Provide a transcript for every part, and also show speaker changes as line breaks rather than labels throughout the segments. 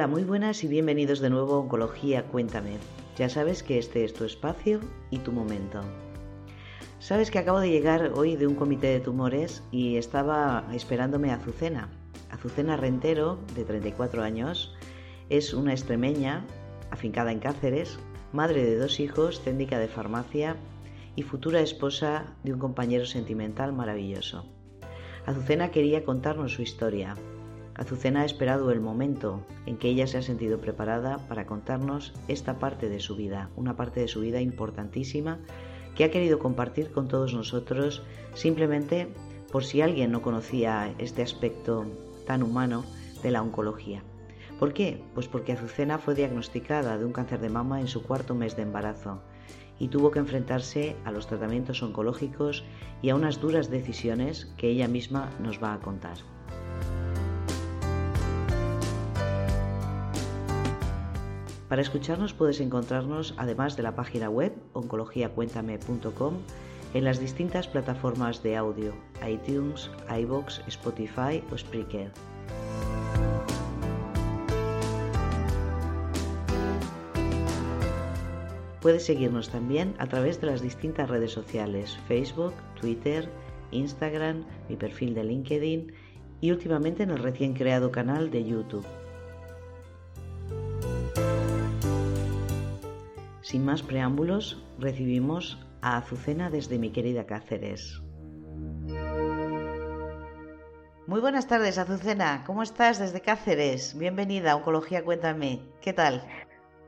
Hola, muy buenas y bienvenidos de nuevo a Oncología Cuéntame. Ya sabes que este es tu espacio y tu momento. Sabes que acabo de llegar hoy de un comité de tumores y estaba esperándome a Azucena. Azucena Rentero, de 34 años, es una extremeña, afincada en Cáceres, madre de dos hijos, técnica de farmacia y futura esposa de un compañero sentimental maravilloso. Azucena quería contarnos su historia, Azucena ha esperado el momento en que ella se ha sentido preparada para contarnos esta parte de su vida, una parte de su vida importantísima que ha querido compartir con todos nosotros simplemente por si alguien no conocía este aspecto tan humano de la oncología. ¿Por qué? Pues porque Azucena fue diagnosticada de un cáncer de mama en su cuarto mes de embarazo y tuvo que enfrentarse a los tratamientos oncológicos y a unas duras decisiones que ella misma nos va a contar. Para escucharnos puedes encontrarnos, además de la página web oncologiacuéntame.com, en las distintas plataformas de audio, iTunes, iBox, Spotify o Spreaker. Puedes seguirnos también a través de las distintas redes sociales, Facebook, Twitter, Instagram, mi perfil de LinkedIn y últimamente en el recién creado canal de YouTube. Sin más preámbulos, recibimos a Azucena desde mi querida Cáceres. Muy buenas tardes, Azucena. ¿Cómo estás desde Cáceres? Bienvenida a Oncología Cuéntame. ¿Qué tal?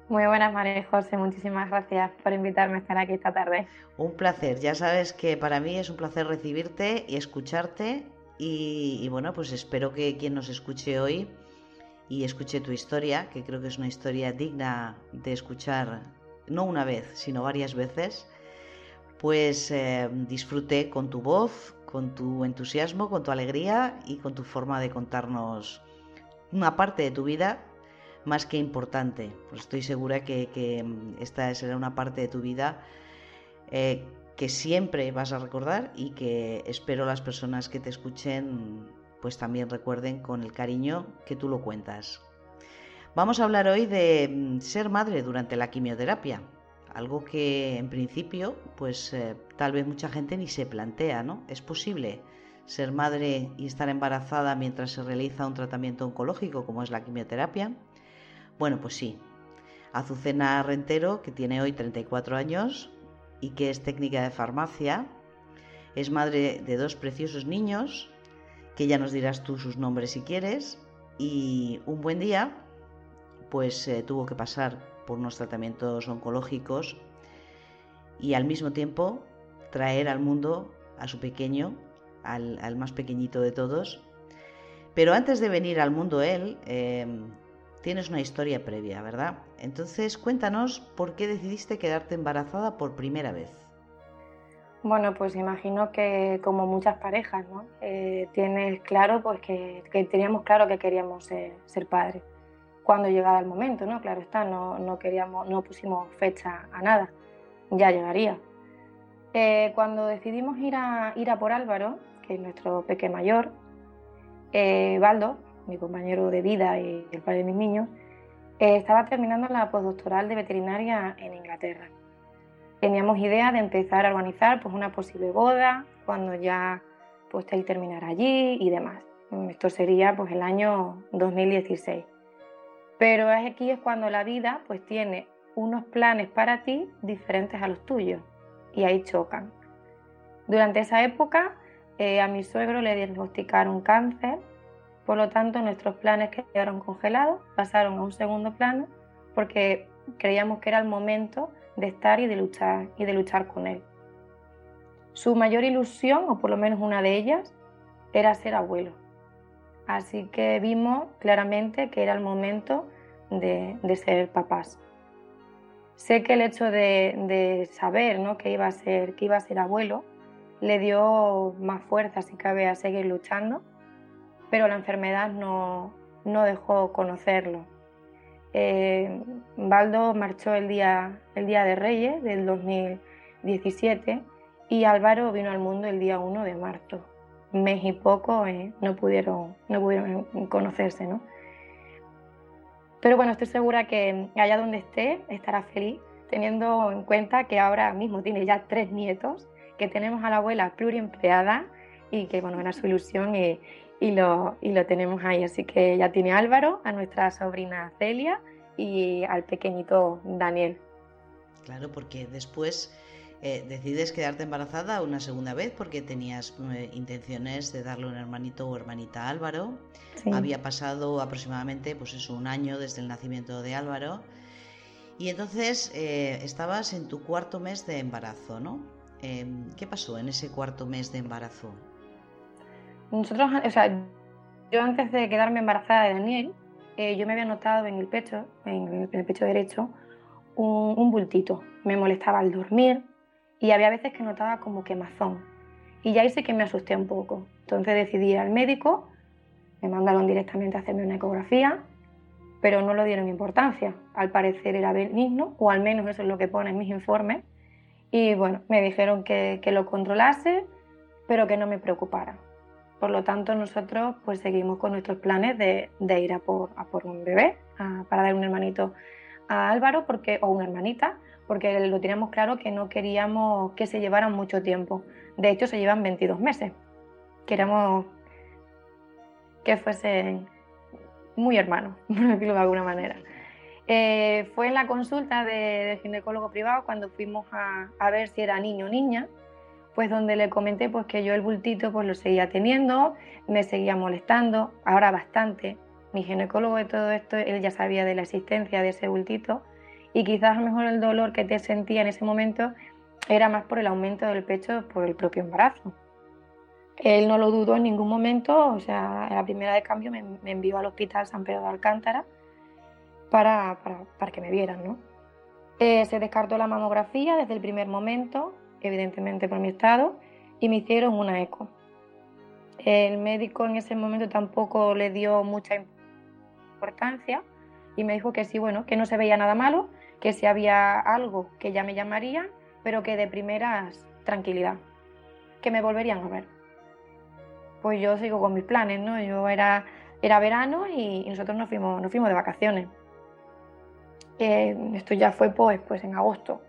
Muy buenas, María José. Muchísimas gracias por invitarme a estar aquí esta tarde.
Un placer. Ya sabes que para mí es un placer recibirte y escucharte. Y, y bueno, pues espero que quien nos escuche hoy y escuche tu historia, que creo que es una historia digna de escuchar no una vez, sino varias veces, pues eh, disfruté con tu voz, con tu entusiasmo, con tu alegría y con tu forma de contarnos una parte de tu vida más que importante. Pues estoy segura que, esta será una parte de tu vida eh, que siempre vas a recordar y que espero las personas que te escuchen pues también recuerden con el cariño que tú lo cuentas. Vamos a hablar hoy de mm, ser madre durante la quimioterapia, algo que en principio pues eh, tal vez mucha gente ni se plantea, ¿no? ¿Es posible ser madre y estar embarazada mientras se realiza un tratamiento oncológico como es la quimioterapia? Bueno, pues sí. Azucena Rentero, que tiene hoy 34 años y que es técnica de farmacia, es madre de dos preciosos niños, que ya nos dirás tú sus nombres si quieres, y un buen día pues eh, tuvo que pasar por unos tratamientos oncológicos y al mismo tiempo traer al mundo a su pequeño, al, más pequeñito de todos. Pero antes de venir al mundo él, em, tienes una historia previa, ¿verdad? Entonces cuéntanos por qué decidiste quedarte embarazada por primera vez.
Bueno, pues imagino que como muchas parejas, ¿no? Eh, tienes claro pues que, teníamos claro que queríamos ser padres cuando llegara el momento, ¿no? Claro está, no, no queríamos, no pusimos fecha a nada, ya llegaría. Eh, cuando decidimos ir a, ir a por Álvaro, que es nuestro peque mayor, eh, Baldo, mi compañero de vida y el padre de mis niños, eh, estaba terminando la postdoctoral de veterinaria en Inglaterra. Teníamos idea de empezar a organizar pues, una posible boda cuando ya pues, él terminara allí y demás. Esto sería pues, el año 2016. Pero aquí es cuando la vida pues tiene unos planes para ti diferentes a los tuyos y ahí chocan. Durante esa época eh, a mi suegro le diagnosticaron cáncer, por lo tanto nuestros planes quedaron congelados, pasaron a un segundo plano porque creíamos que era el momento de estar y de luchar y de luchar con él. Su mayor ilusión, o por lo menos una de ellas, era ser abuelo. Así que vimos claramente que era el momento de, ser papás. Sé que el hecho de, saber ¿no? que, iba a ser, que iba a ser abuelo le dio más fuerza, si cabe, a seguir luchando, pero la enfermedad no, dejó conocerlo. Eh, Baldo marchó el día, el día de Reyes del 2017 y Álvaro vino al mundo el día 1 de marzo mes y poco eh, no, pudieron, no pudieron conocerse. ¿no? Pero bueno, estoy segura que allá donde esté estará feliz, teniendo en cuenta que ahora mismo tiene ya tres nietos, que tenemos a la abuela pluriempleada y que bueno, era su ilusión y, y, lo, y lo tenemos ahí. Así que ya tiene Álvaro, a nuestra sobrina Celia y al pequeñito Daniel.
Claro, porque después eh, decides quedarte embarazada una segunda vez porque tenías eh, intenciones de darle un hermanito o hermanita a Álvaro. Había pasado aproximadamente pues eso, un año desde el nacimiento de Álvaro. Y entonces eh, estabas en tu cuarto mes de embarazo, ¿no? Em, ¿Qué pasó en ese cuarto mes de embarazo?
Nosotros, o sea, yo antes de quedarme embarazada de Daniel, yo me había notado en el pecho, en el, pecho derecho, un, un bultito. Me molestaba al dormir, y había veces que notaba como quemazón. Y ya hice que me asusté un poco. Entonces decidí ir al médico, me mandaron directamente a hacerme una ecografía, pero no lo dieron importancia. Al parecer era benigno, o al menos eso es lo que pone en mis informes. Y bueno, me dijeron que, que lo controlase, pero que no me preocupara. Por lo tanto, nosotros pues seguimos con nuestros planes de, de ir a por, a por un bebé, para dar un hermanito a Álvaro porque, o una hermanita, porque lo teníamos claro que no queríamos que se llevaran mucho tiempo. De hecho, se llevan 22 meses. Queríamos que fuesen muy hermanos, por decirlo de alguna manera. Eh, fue en la consulta de, ginecólogo privado cuando fuimos a, a, ver si era niño o niña, pues donde le comenté pues que yo el bultito pues lo seguía teniendo, me seguía molestando, ahora bastante. Mi ginecólogo de todo esto, él ya sabía de la existencia de ese bultito y quizás a lo mejor el dolor que te sentía en ese momento era más por el aumento del pecho por el propio embarazo. Él no lo dudó en ningún momento, o sea, la primera de cambio me, envió al hospital San Pedro de Alcántara para, para, que me vieran, ¿no? Eh, se descartó la mamografía desde el primer momento, evidentemente por mi estado, y me hicieron una eco. El médico en ese momento tampoco le dio mucha importancia y me dijo que sí, bueno, que no se veía nada malo, que si había algo que ya me llamaría, pero que de primeras tranquilidad, que me volverían a ver. Pues yo sigo con mis planes, ¿no? Yo era, era verano y, nosotros nos fuimos, nos fuimos de vacaciones. Eh, esto ya fue pues, pues en agosto.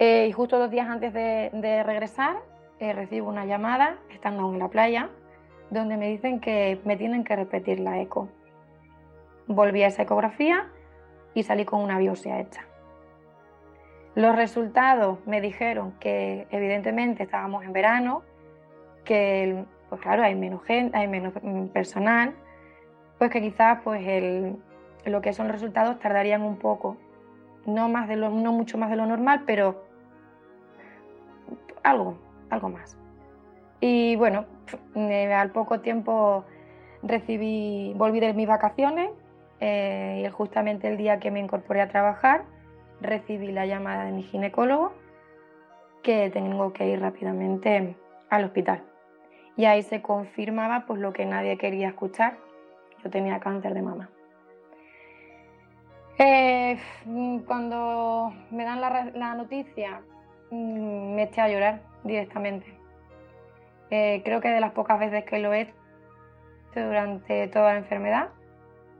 Eh, y justo dos días antes de, regresar, eh, recibo una llamada, estando en la playa, donde me dicen que me tienen que repetir la eco. Volví a esa ecografía y salí con una biopsia hecha. Los resultados me dijeron que evidentemente estábamos en verano, que pues claro, hay menos gente, hay menos personal, pues que quizás pues el, lo que son los resultados tardarían un poco, no, más de lo, no mucho más de lo normal, pero algo, algo más. Y bueno, al poco tiempo recibí, volví de mis vacaciones eh, y justamente el día que me incorporé a trabajar recibí la llamada de mi ginecólogo que tengo que ir rápidamente al hospital. Y ahí se confirmaba pues lo que nadie quería escuchar. Yo tenía cáncer de mama. Eh, cuando me dan la, noticia mm, me eché a llorar directamente. Eh, creo que de las pocas veces que lo he hecho durante toda la enfermedad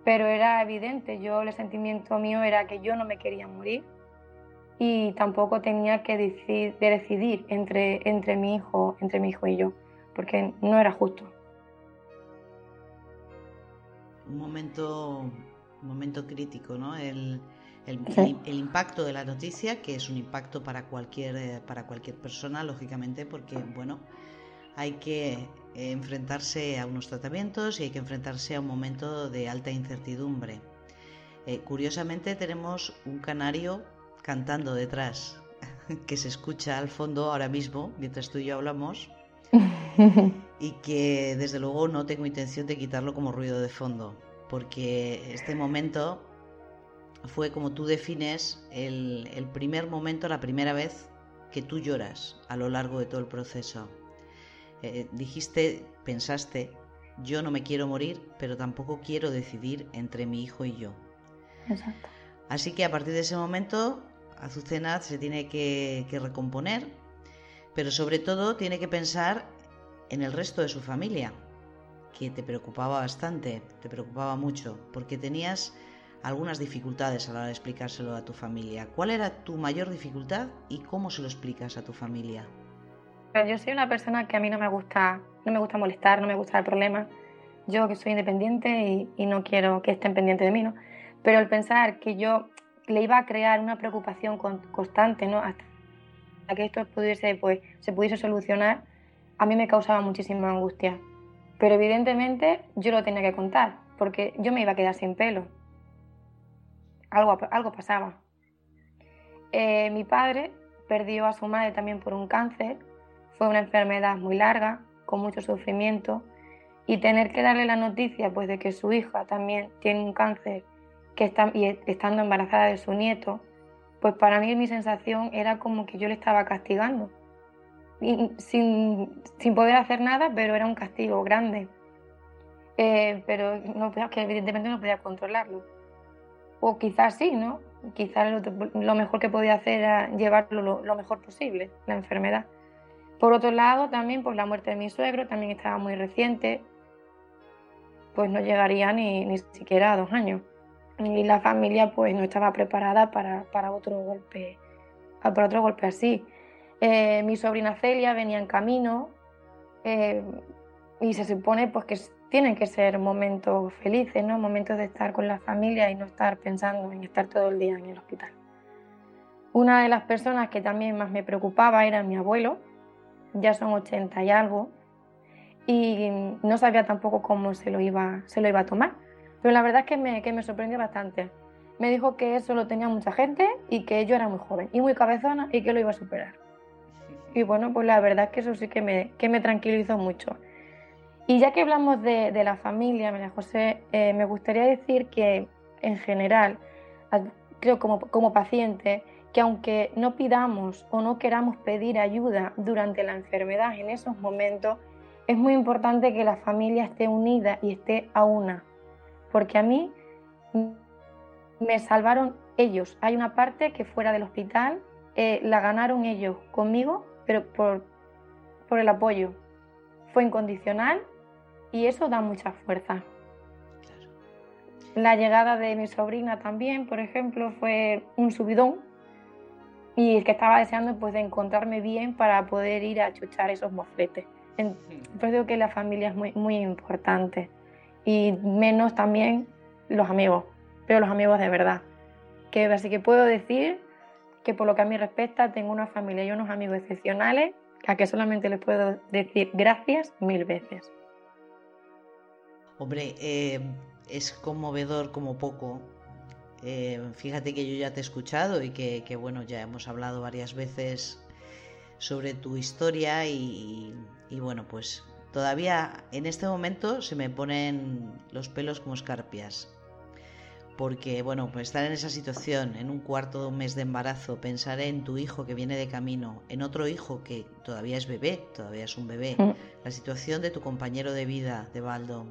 pero era evidente, yo el sentimiento mío era que yo no me quería morir y tampoco tenía que decidir, entre, entre, mi hijo, entre mi hijo y yo, porque no era justo.
Un momento, un momento crítico, ¿no? El, el, el, impacto de la noticia, que es un impacto para cualquier, eh, para cualquier persona, lógicamente, porque, bueno, hay que enfrentarse a unos tratamientos y hay que enfrentarse a un momento de alta incertidumbre. Eh, curiosamente tenemos un canario cantando detrás, que se escucha al fondo ahora mismo, mientras tú y yo hablamos, y que desde luego no tengo intención de quitarlo como ruido de fondo, porque este momento fue como tú defines el primer momento, la primera vez que tú lloras a lo largo de todo el proceso. Eh, dijiste, pensaste, yo no me quiero morir, pero tampoco quiero decidir entre mi hijo y yo.
Exacto.
Así que a partir de ese momento, Azucena se tiene que, recomponer, pero sobre todo tiene que pensar en el resto de su familia. que te preocupaba bastante, te preocupaba mucho, porque tenías algunas dificultades a la hora de explicárselo a tu familia. ¿Cuál era tu mayor dificultad y cómo se lo explicas a tu familia?
Yo soy una persona que a mí no me gusta, no me gusta molestar, no me gusta el problema. Yo que soy independiente y, no quiero que estén pendientes de mí, ¿no? Pero el pensar que yo le iba a crear una preocupación constante, ¿no? Hasta que esto pudiese, pues, se pudiese solucionar, a mí me causaba muchísima angustia. Pero evidentemente yo lo tenía que contar, porque yo me iba a quedar sin pelo. Algo, algo pasaba. Eh, mi padre perdió a su madre también por un cáncer. Fue una enfermedad muy larga, con mucho sufrimiento. Y tener que darle la noticia pues, de que su hija también tiene un cáncer que está, y estando embarazada de su nieto, pues para mí mi sensación era como que yo le estaba castigando sin, sin, poder hacer nada, pero era un castigo grande. Eh, pero no, que evidentemente no podía controlarlo. O quizás sí, ¿no? Quizás lo, mejor que podía hacer era llevarlo lo, mejor posible, la enfermedad. Por otro lado, también pues la muerte de mi suegro también estaba muy reciente, pues no llegaría ni, ni siquiera a dos años. Y la familia pues no estaba preparada para, para otro golpe, para otro golpe así. Eh, mi sobrina Celia venía en camino eh, y se supone pues, que tienen que ser momentos felices, ¿no? momentos de estar con la familia y no estar pensando en estar todo el día en el hospital. Una de las personas que también más me preocupaba era mi abuelo, ya son 80 y algo, y no sabía tampoco cómo se lo iba, se lo iba a tomar. Pero la verdad es que me, que me sorprendió bastante. Me dijo que eso lo tenía mucha gente y que yo era muy joven y muy cabezona y que lo iba a superar. Y bueno, pues la verdad es que eso sí que me, que me tranquilizó mucho. Y ya que hablamos de, de la familia, María José, eh, me gustaría decir que en general, creo como, como paciente, que aunque no pidamos o no queramos pedir ayuda durante la enfermedad en esos momentos, es muy importante que la familia esté unida y esté a una. Porque a mí me salvaron ellos. Hay una parte que fuera del hospital eh, la ganaron ellos conmigo pero por, por el apoyo. Fue incondicional y eso da mucha fuerza. La llegada de mi sobrina también, por ejemplo, fue un subidón y es que estaba deseando pues de encontrarme bien para poder ir a chuchar esos mofletes. Entonces digo que la familia es muy, muy importante y menos también los amigos, pero los amigos de verdad. Que, así que puedo decir que por lo que a mí respecta tengo una familia y unos amigos excepcionales a que solamente les puedo decir gracias mil veces.
Hombre, eh, es conmovedor como poco. Eh, fíjate que yo ya te he escuchado y que, bueno, ya hemos hablado varias veces sobre tu historia y, y bueno, pues todavía en este momento se me ponen los pelos como escarpias porque, bueno, pues estar en esa situación, en un cuarto de un mes de embarazo, pensar en tu hijo que viene de camino, en otro hijo que todavía es bebé, todavía es un bebé, mm. la situación de tu compañero de vida, de Baldo,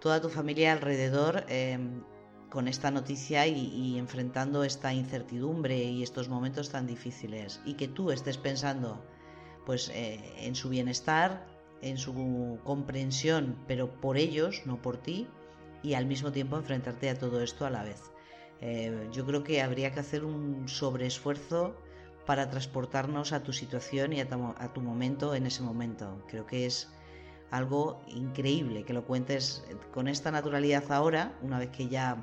toda tu familia alrededor em, con esta noticia y, enfrentando esta incertidumbre y estos momentos tan difíciles, y que tú estés pensando, pues, eh, en su bienestar, en su comprensión, pero por ellos, no por ti, y al mismo tiempo enfrentarte a todo esto a la vez. Eh, yo creo que habría que hacer un sobreesfuerzo para transportarnos a tu situación y a tu, momento en ese momento. Creo que es algo increíble que lo cuentes con esta naturalidad ahora, una vez que ya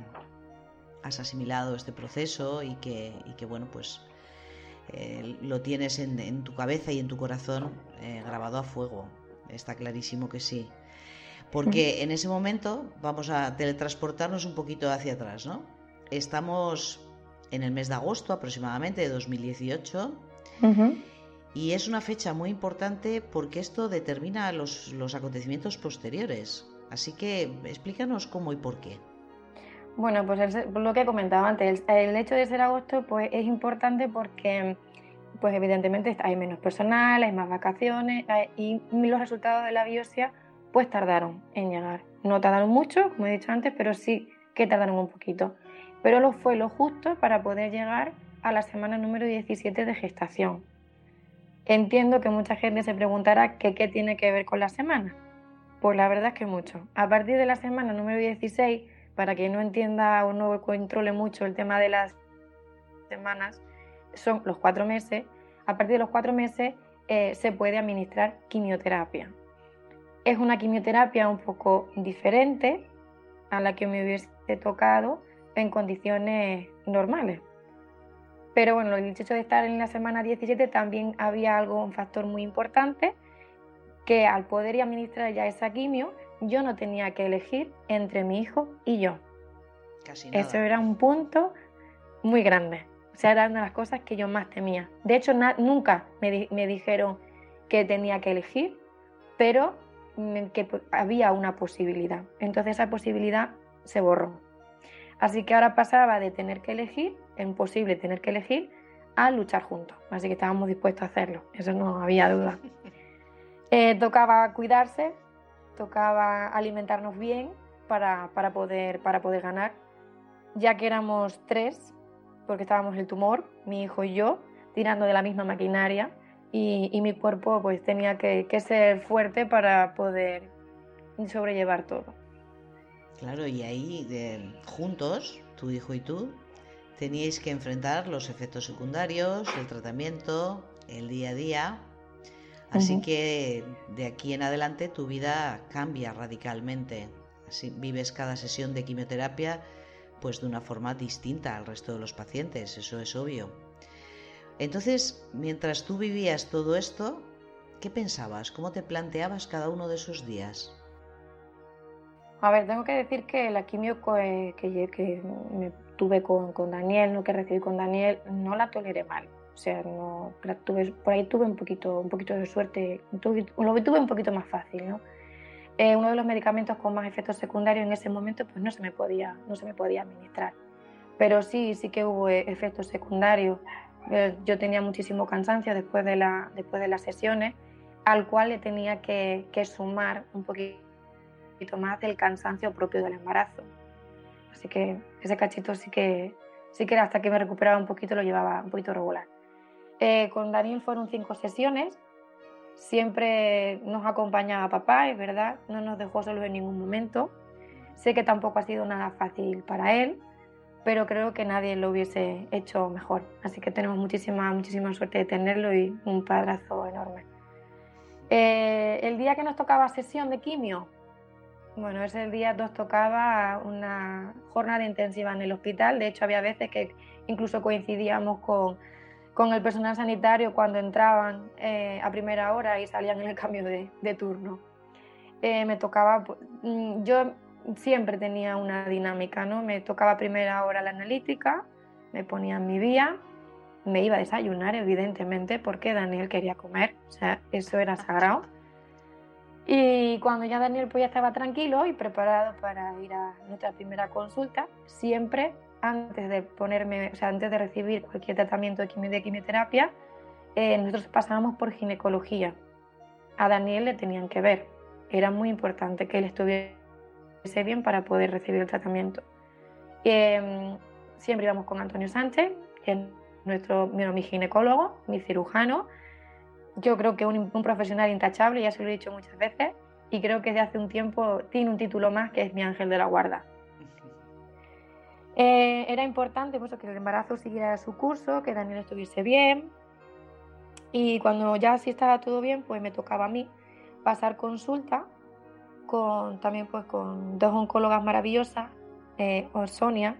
has asimilado este proceso y que, bueno, pues eh, lo tienes en, tu cabeza y en tu corazón eh, grabado a fuego. Está clarísimo que sí. Porque en ese momento vamos a teletransportarnos un poquito hacia atrás, ¿no? Estamos en el mes de agosto aproximadamente de 2018 y es una fecha muy importante porque esto determina los, acontecimientos posteriores. Así que explícanos cómo y por qué.
Bueno, pues lo que he comentado antes, el, hecho de ser agosto pues es importante porque pues evidentemente hay menos personal, hay más vacaciones y los resultados de la biopsia pues tardaron en llegar. No tardaron mucho, como he dicho antes, pero sí que tardaron un poquito. Pero lo fue lo justo para poder llegar a la semana número 17 de gestación. Entiendo que mucha gente se preguntará qué tiene que ver con la semana, Pues la verdad es que mucho. A partir de la semana número 16, para quien no entienda o no controle mucho el tema de las semanas, son los cuatro meses. A partir de los cuatro meses eh, se puede administrar quimioterapia. Es una quimioterapia un poco diferente a la que me hubiese tocado en condiciones normales. Pero bueno, el hecho de estar en la semana 17 también había algo, un factor muy importante, que al poder administrar ya esa quimio, yo no tenía que elegir entre mi hijo y yo.
Casi
Eso era un punto muy grande. O sea, era una de las cosas que yo más temía. De hecho, nunca me, me, dijeron que tenía que elegir, pero que había una posibilidad. Entonces esa posibilidad se borró. Así que ahora pasaba de tener que elegir, imposible tener que elegir, a luchar juntos. Así que estábamos dispuestos a hacerlo, eso no había duda. Eh, tocaba cuidarse, tocaba alimentarnos bien para, para, poder, para poder ganar, ya que éramos tres, porque estábamos el tumor, mi hijo y yo, tirando de la misma maquinaria y, y mi cuerpo pues tenía que, que ser fuerte para poder sobrellevar todo.
Claro, y ahí juntos, tu hijo y tú, teníais que enfrentar los efectos secundarios, el tratamiento, el día a día. Así que de aquí en adelante tu vida cambia radicalmente. Así vives cada sesión de quimioterapia pues de una forma distinta al resto de los pacientes, eso es obvio. Entonces, mientras tú vivías todo esto, ¿qué pensabas? ¿Cómo te planteabas cada uno de esos días?
A ver, tengo que decir que la quimio que, que, me tuve con, con, Daniel, no que recibí con Daniel, no la toleré mal. O sea, no, tuve, por ahí tuve un poquito, un poquito de suerte, tuve, lo tuve un poquito más fácil, ¿no? Eh, uno de los medicamentos con más efectos secundarios en ese momento pues no se me podía, no se me podía administrar. Pero sí, sí que hubo e, efectos secundarios. Eh, yo tenía muchísimo cansancio después de, la, después de las sesiones, al cual le tenía que, que sumar un poquito más del cansancio propio del embarazo. Así que ese cachito sí que, sí que hasta que me recuperaba un poquito lo llevaba un poquito regular. Eh, con Daniel fueron cinco sesiones, siempre nos acompañaba papá, es verdad, no nos dejó solos en ningún momento. Sé que tampoco ha sido nada fácil para él, pero creo que nadie lo hubiese hecho mejor. Así que tenemos muchísima, muchísima suerte de tenerlo y un padrazo enorme. Eh, el día que nos tocaba sesión de quimio, bueno, ese día nos tocaba una jornada intensiva en el hospital. De hecho, había veces que incluso coincidíamos con, con el personal sanitario cuando entraban eh, a primera hora y salían en el cambio de, de turno. Eh, me tocaba, pues, mm, yo siempre tenía una dinámica, ¿no? Me tocaba a primera hora la analítica, me ponía en mi vía, me iba a desayunar, evidentemente, porque Daniel quería comer, o sea, eso era sagrado. Y cuando ya Daniel pues ya estaba tranquilo y preparado para ir a nuestra primera consulta, siempre antes de ponerme, o sea, antes de recibir cualquier tratamiento de, quimioterapia, eh, nosotros pasábamos por ginecología. A Daniel le tenían que ver. Era muy importante que él estuviese bien para poder recibir el tratamiento. Em, siempre íbamos con Antonio Sánchez, que es nuestro, mi ginecólogo, mi cirujano, yo creo que un, un profesional intachable, ya se lo he dicho muchas veces, y creo que desde hace un tiempo tiene un título más que es mi ángel de la guarda. Eh, era importante pues, que el embarazo siguiera su curso, que Daniel estuviese bien. Y cuando ya sí estaba todo bien, pues me tocaba a mí pasar consulta con también pues con dos oncólogas maravillosas, eh, Sonia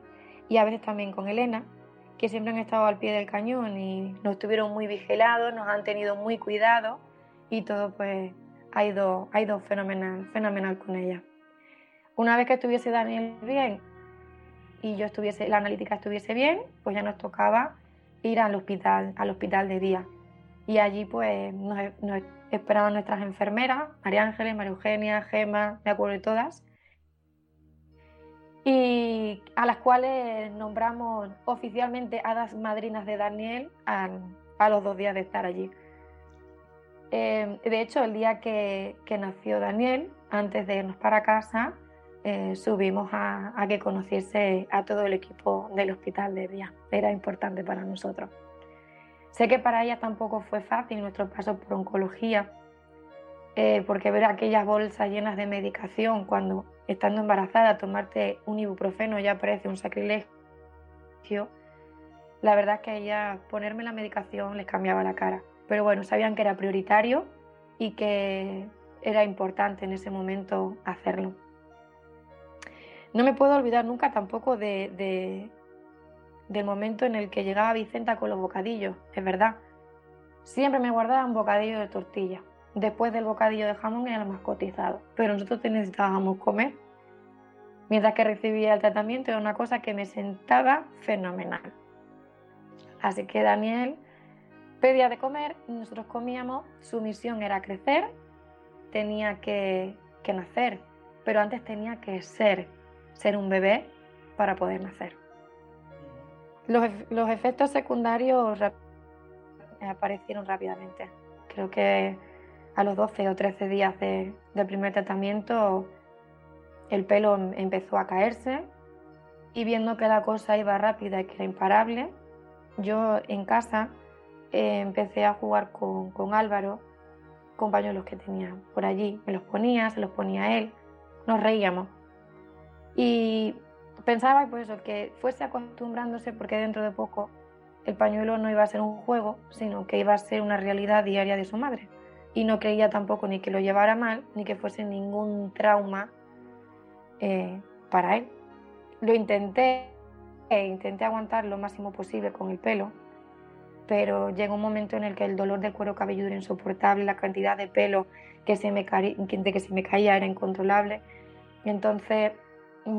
y a veces también con Elena, que siempre han estado al pie del cañón y nos tuvieron muy vigilados, nos han tenido muy cuidado y todo pues ha ido, ha ido fenomenal, fenomenal con ella. Una vez que estuviese Daniel bien y yo estuviese, la analítica estuviese bien, pues ya nos tocaba ir al hospital, al hospital de día. Y allí pues nos, nos esperaban nuestras enfermeras, María Ángeles, María Eugenia, Gema, me acuerdo de todas, y a las cuales nombramos oficialmente hadas madrinas de Daniel a, los dos días de estar allí. Eh, de hecho, el día que, nació Daniel, antes de irnos para casa, eh, subimos a, que conociese a todo el equipo del hospital de día. Era importante para nosotros. Sé que para ella tampoco fue fácil nuestro paso por oncología, eh, porque ver aquellas bolsas llenas de medicación cuando estando embarazada tomarte un ibuprofeno ya parece un sacrilegio, la verdad es que ella ponerme la medicación les cambiaba la cara. Pero bueno, sabían que era prioritario y que era importante en ese momento hacerlo. No me puedo olvidar nunca tampoco de, del momento en el que llegaba Vicenta con los bocadillos, es verdad. Siempre me guardaba un bocadillo de tortilla. Después del bocadillo de jamón era lo más cotizado, pero nosotros necesitábamos comer. Mientras que recibía el tratamiento era una cosa que me sentaba fenomenal. Así que Daniel pedía de comer, nosotros comíamos, su misión era crecer, tenía que, que nacer, pero antes tenía que ser, ser un bebé para poder nacer. Los, los efectos secundarios aparecieron rápidamente. Creo que a los 12 o 13 días de, del primer tratamiento el pelo em, empezó a caerse y viendo que la cosa iba rápida y que era imparable, yo en casa eh, empecé a jugar con, con Álvaro, con pañuelos que tenía por allí. Me los ponía, se los ponía él, nos reíamos. Y pensaba pues que fuese acostumbrándose porque dentro de poco el pañuelo no iba a ser un juego, sino que iba a ser una realidad diaria de su madre. Y no creía tampoco ni que lo llevara mal, ni que fuese ningún trauma eh, para él. Lo intenté, e intenté aguantar lo máximo posible con el pelo, pero llegó un momento en el que el dolor del cuero cabelludo era insoportable, la cantidad de pelo que se me, de que se me caía era incontrolable, y entonces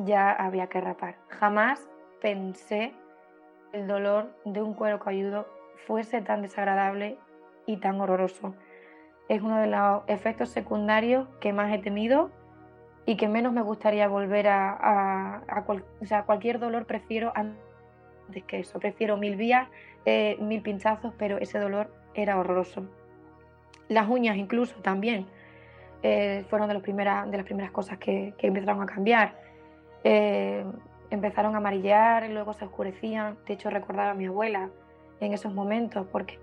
ya había que rapar. Jamás pensé el dolor de un cuero cabelludo fuese tan desagradable y tan horroroso. Es uno de los efectos secundarios que más he temido y que menos me gustaría volver a, o sea, cualquier dolor prefiero antes que eso. Prefiero mil vías, eh, mil pinchazos, pero ese dolor era horroroso. Las uñas incluso también eh, fueron de, de las primeras cosas que, empezaron a cambiar. Eh, empezaron a amarillear, luego se oscurecían. De hecho, recordaba a mi abuela en esos momentos porque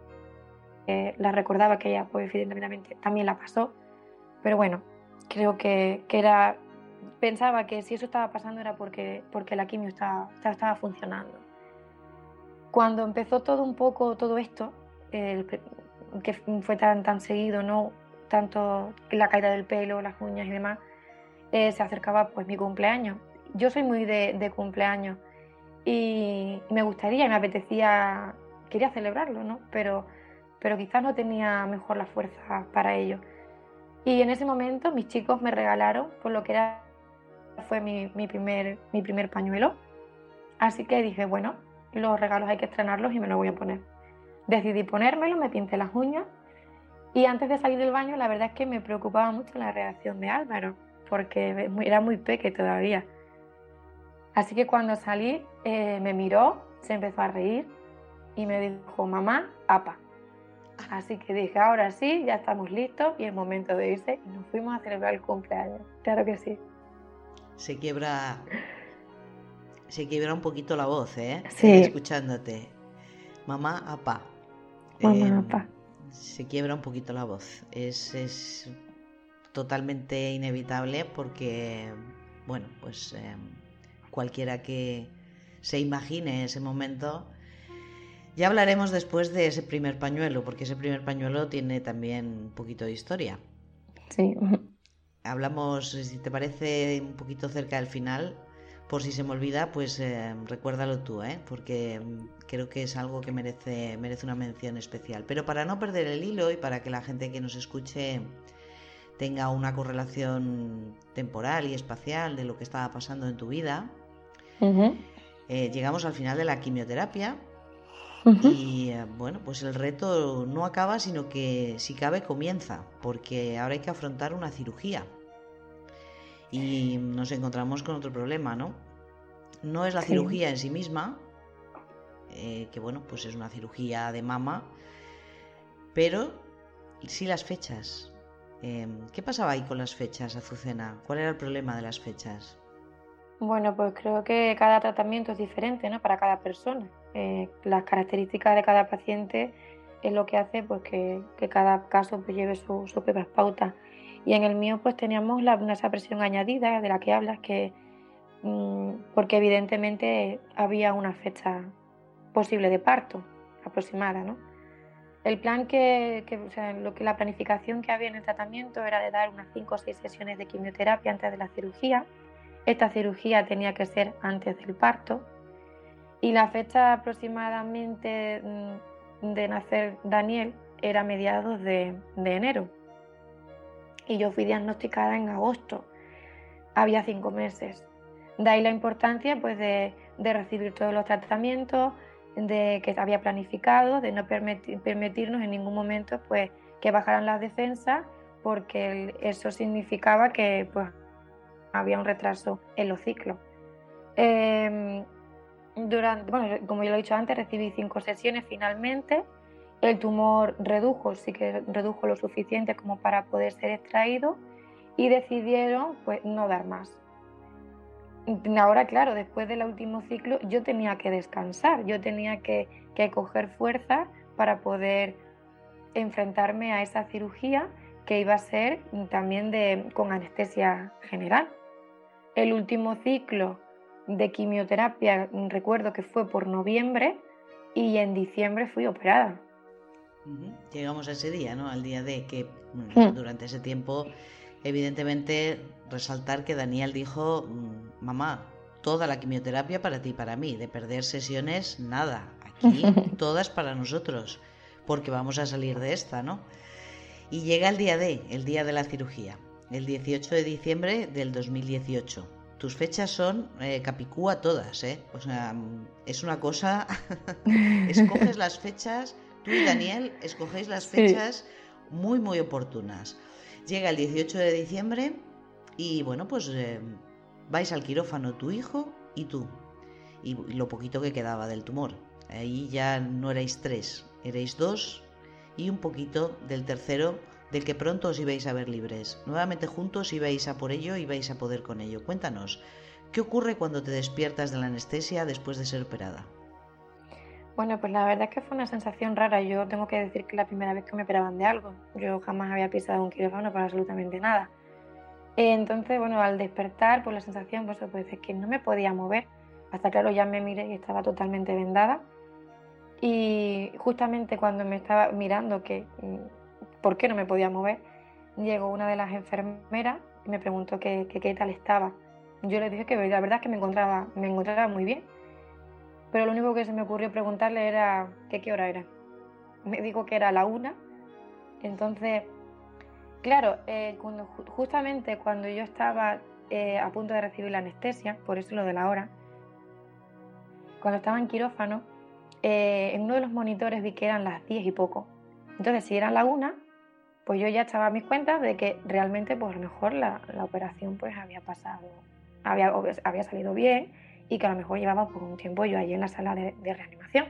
la recordaba que ella, pues, evidentemente, también la pasó. Pero bueno, creo que, era. Pensaba que si eso estaba pasando era porque, porque la quimio estaba, estaba funcionando. Cuando empezó todo un poco, todo esto, que fue tan, tan seguido, ¿no? Tanto la caída del pelo, las uñas y demás, eh, se acercaba pues mi cumpleaños yo soy muy de, cumpleaños y me gustaría me apetecía, quería celebrarlo, ¿no? Pero, pero quizás no tenía mejor la fuerza para ello. Y en ese momento mis chicos me regalaron, por lo que era, fue mi, primer, mi primer pañuelo. Así que dije, bueno, los regalos hay que estrenarlos y me lo voy a poner. Decidí ponérmelo, me pinté las uñas y antes de salir del baño la verdad es que me preocupaba mucho la reacción de Álvaro, porque era muy peque todavía. Así que cuando salí eh, me miró, se empezó a reír y me dijo, mamá, apa. Así que dije, ahora sí, ya estamos listos y es momento de irse y nos fuimos a celebrar el cumpleaños. Claro que sí.
Se quiebra, se quiebra un poquito la voz, ¿eh?
Sí.
Escuchándote. Mamá, apa.
Mamá, em, apa.
Se quiebra un poquito la voz. Es, es totalmente inevitable porque, bueno, pues... Em, cualquiera que se imagine ese momento. Ya hablaremos después de ese primer pañuelo, porque ese primer pañuelo tiene también un poquito de historia.
Sí.
Hablamos, si te parece, un poquito cerca del final. Por si se me olvida, pues eh, recuérdalo tú, ¿eh? porque creo que es algo que merece, merece una mención especial. Pero para no perder el hilo y para que la gente que nos escuche tenga una correlación temporal y espacial de lo que estaba pasando en tu vida, eh, llegamos al final de la quimioterapia y eh, bueno, pues el reto no acaba, sino que si cabe comienza, porque ahora hay que afrontar una cirugía. Y nos encontramos con otro problema, ¿no? No es la cirugía en sí misma, eh, que bueno, pues es una cirugía de mama, pero sí las fechas. ¿Qué pasaba ahí con las fechas, Azucena? ¿Cuál era el problema de las fechas?
Bueno, pues creo que cada tratamiento es diferente ¿no? para cada persona. Eh, las características de cada paciente es lo que hace pues, que, cada caso pues, lleve sus su propias pautas. Y en el mío pues teníamos la, esa presión añadida de la que hablas, que mm, porque evidentemente había una fecha posible de parto aproximada, ¿no? El plan que, lo que la planificación que había en el tratamiento era de dar unas 5 o 6 sesiones de quimioterapia antes de la cirugía. Esta cirugía tenía que ser antes del parto y la fecha aproximadamente mm, de nacer Daniel era mediados de, enero. Y yo fui diagnosticada en agosto. Había cinco meses. De ahí la importancia pues, de, de recibir todos los tratamientos, de que había planificado, de no permitirnos en ningún momento pues, que bajaran las defensas, porque eso significaba que pues, había un retraso en los ciclos. Em, durante, bueno, como ya lo he dicho antes, recibí cinco sesiones finalmente. El tumor redujo, sí que redujo lo suficiente como para poder ser extraído y decidieron pues, no dar más. Ahora, claro, después del último ciclo yo tenía que descansar, yo tenía que, coger fuerza para poder enfrentarme a esa cirugía que iba a ser también de, con anestesia general. El último ciclo de quimioterapia recuerdo que fue por noviembre y en diciembre fui operada.
Llegamos a ese día, ¿no? Al día de que mm, durante ese tiempo Evidentemente, resaltar que Daniel dijo, mm, mamá, toda la quimioterapia para ti y para mí, de perder sesiones, nada, aquí todas para nosotros, porque vamos a salir de esta, ¿no? Y llega el día D, el día de la cirugía, el 18 de diciembre del 2018. Tus fechas son eh, capicúa todas, ¿eh? O sea, es una cosa, escoges las fechas, tú y Daniel escogéis las fechas muy, muy oportunas. Llega el 18 de diciembre y bueno, pues eh, vais al quirófano tu hijo y tú. Y lo poquito que quedaba del tumor. Ahí ya no erais tres, erais dos y un poquito del tercero del que pronto os ibais a ver libres. Nuevamente juntos ibais a por ello y vais a poder con ello. Cuéntanos, ¿qué ocurre cuando te despiertas de la anestesia después de ser operada?
Bueno, pues la verdad es que fue una sensación rara. Yo tengo que decir que la primera vez que me operaban de algo. Yo jamás había pisado un quirófano para absolutamente nada. Entonces, bueno, al despertar, pues la sensación pues, pues, es que no me podía mover. Hasta claro, ya me miré y estaba totalmente vendada. Y justamente cuando me estaba mirando que por qué no me podía mover, llegó una de las enfermeras y me preguntó qué, qué, tal estaba. Yo le dije que la verdad es que me encontraba, me encontraba muy bien pero lo único que se me ocurrió preguntarle era qué hora era. Me dijo que era la una. Entonces, claro, eh, justamente cuando yo estaba eh, a punto de recibir la anestesia, por eso lo de la hora, cuando estaba en quirófano, eh, en uno de los monitores vi que eran las diez y poco. Entonces, si eran la una, pues yo ya estaba a mis cuentas de que realmente, pues a lo mejor la, operación pues había pasado, había, había salido bien y que a lo mejor llevaba por un tiempo yo allí en la sala de, reanimación.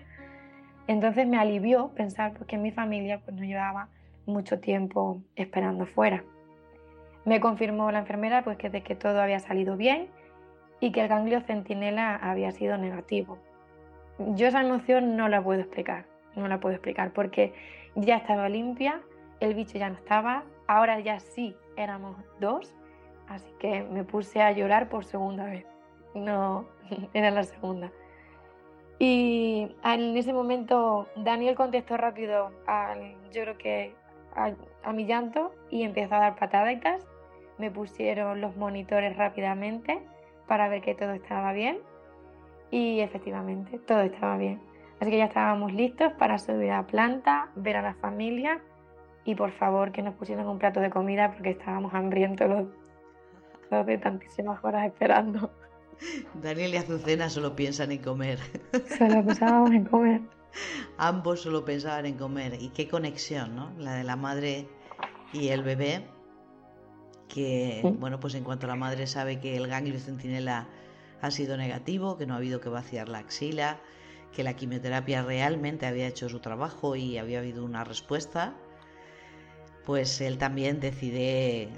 Entonces me alivió pensar que mi familia pues, no llevaba mucho tiempo esperando fuera. Me confirmó la enfermera pues, que, de que todo había salido bien y que el ganglio centinela había sido negativo. Yo esa emoción no la puedo explicar, no la puedo explicar porque ya estaba limpia, el bicho ya no estaba, ahora ya sí éramos dos, así que me puse a llorar por segunda vez. No, era la segunda. Y en ese momento Daniel contestó rápido al, yo creo que a, mi llanto y empezó a dar pataditas. Me pusieron los monitores rápidamente para ver que todo estaba bien y efectivamente todo estaba bien. Así que ya estábamos listos para subir a planta, ver a la familia y por favor que nos pusieran un plato de comida porque estábamos hambrientos los, los de tantísimas horas esperando.
Daniel y Azucena solo piensan en comer.
Solo pensábamos en comer.
Ambos solo pensaban en comer. Y qué conexión, ¿no? La de la madre y el bebé. Que, bueno, pues en cuanto la madre sabe que el ganglio centinela ha sido negativo, que no ha habido que vaciar la axila, que la quimioterapia realmente había hecho su trabajo y había habido una respuesta, pues él también decide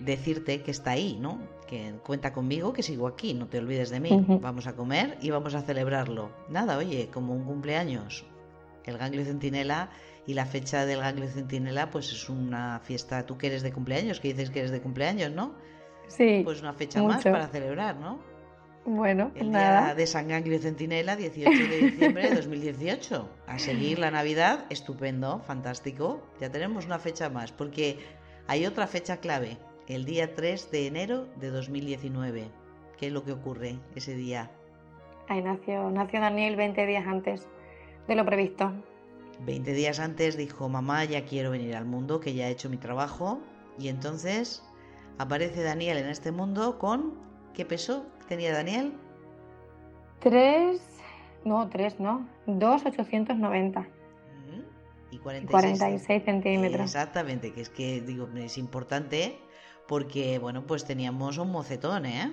decirte que está ahí, ¿no? Que cuenta conmigo, que sigo aquí, no te olvides de mí. Vamos a comer y vamos a celebrarlo. Nada, oye, como un cumpleaños. el ganglio centinela y la fecha del ganglio centinela pues es una fiesta, tú que eres de cumpleaños, que dices que eres de cumpleaños, ¿no?
Sí.
Pues una fecha más para celebrar, ¿no?
Bueno,
el
día
de San Ganglio Centinela, 18 de diciembre de 2018. A seguir la Navidad, estupendo, fantástico. Ya tenemos una fecha más, porque hay otra fecha clave, el día 3 de enero de 2019. ¿Qué es lo que ocurre ese día?
Ahí nació, nació Daniel 20 días antes de lo previsto.
20 días antes dijo, mamá, ya quiero venir al mundo, que ya he hecho mi trabajo. Y entonces aparece Daniel en este mundo con, ¿qué peso tenía Daniel?
Tres, no, tres no, dos 890.
Y 46,
46 centímetros.
Exactamente, que es que digo, es importante porque, bueno, pues teníamos un mocetón, ¿eh?